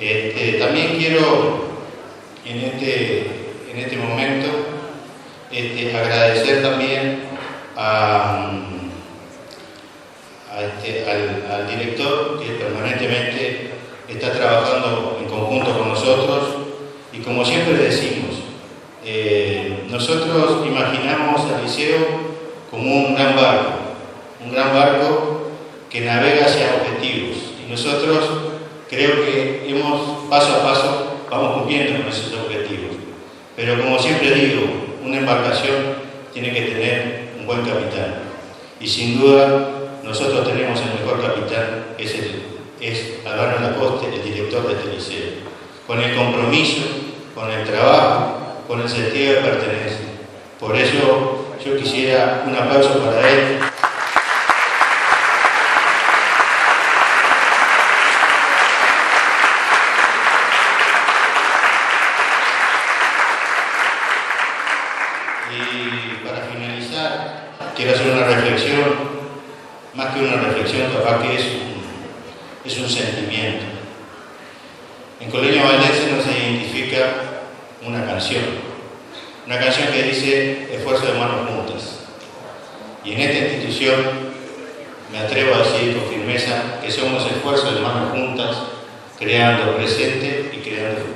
Este, también quiero en este, en este momento este, agradecer también este, al, director que permanentemente está trabajando en conjunto con nosotros. Y como siempre decimos, eh, nosotros imaginamos al liceo como un gran barco, un gran barco que navega hacia objetivos. Y nosotros creo que hemos paso a paso vamos cumpliendo con esos objetivos. Pero como siempre digo, una embarcación tiene que tener un buen capitán. Y sin duda, nosotros tenemos el mejor capitán, es, el, es Albano Lacoste, el director de este liceo. Con el compromiso, con el trabajo, con el sentido de pertenencia. Por eso yo quisiera un aplauso para él. Y para finalizar, quiero hacer una reflexión, más que una reflexión, capaz que es un, es un sentimiento. En Colegio Valdense nos identifica una canción, una canción que dice esfuerzo de manos juntas. Y en esta institución me atrevo a decir con firmeza que somos esfuerzos de manos juntas, creando presente y creando futuro.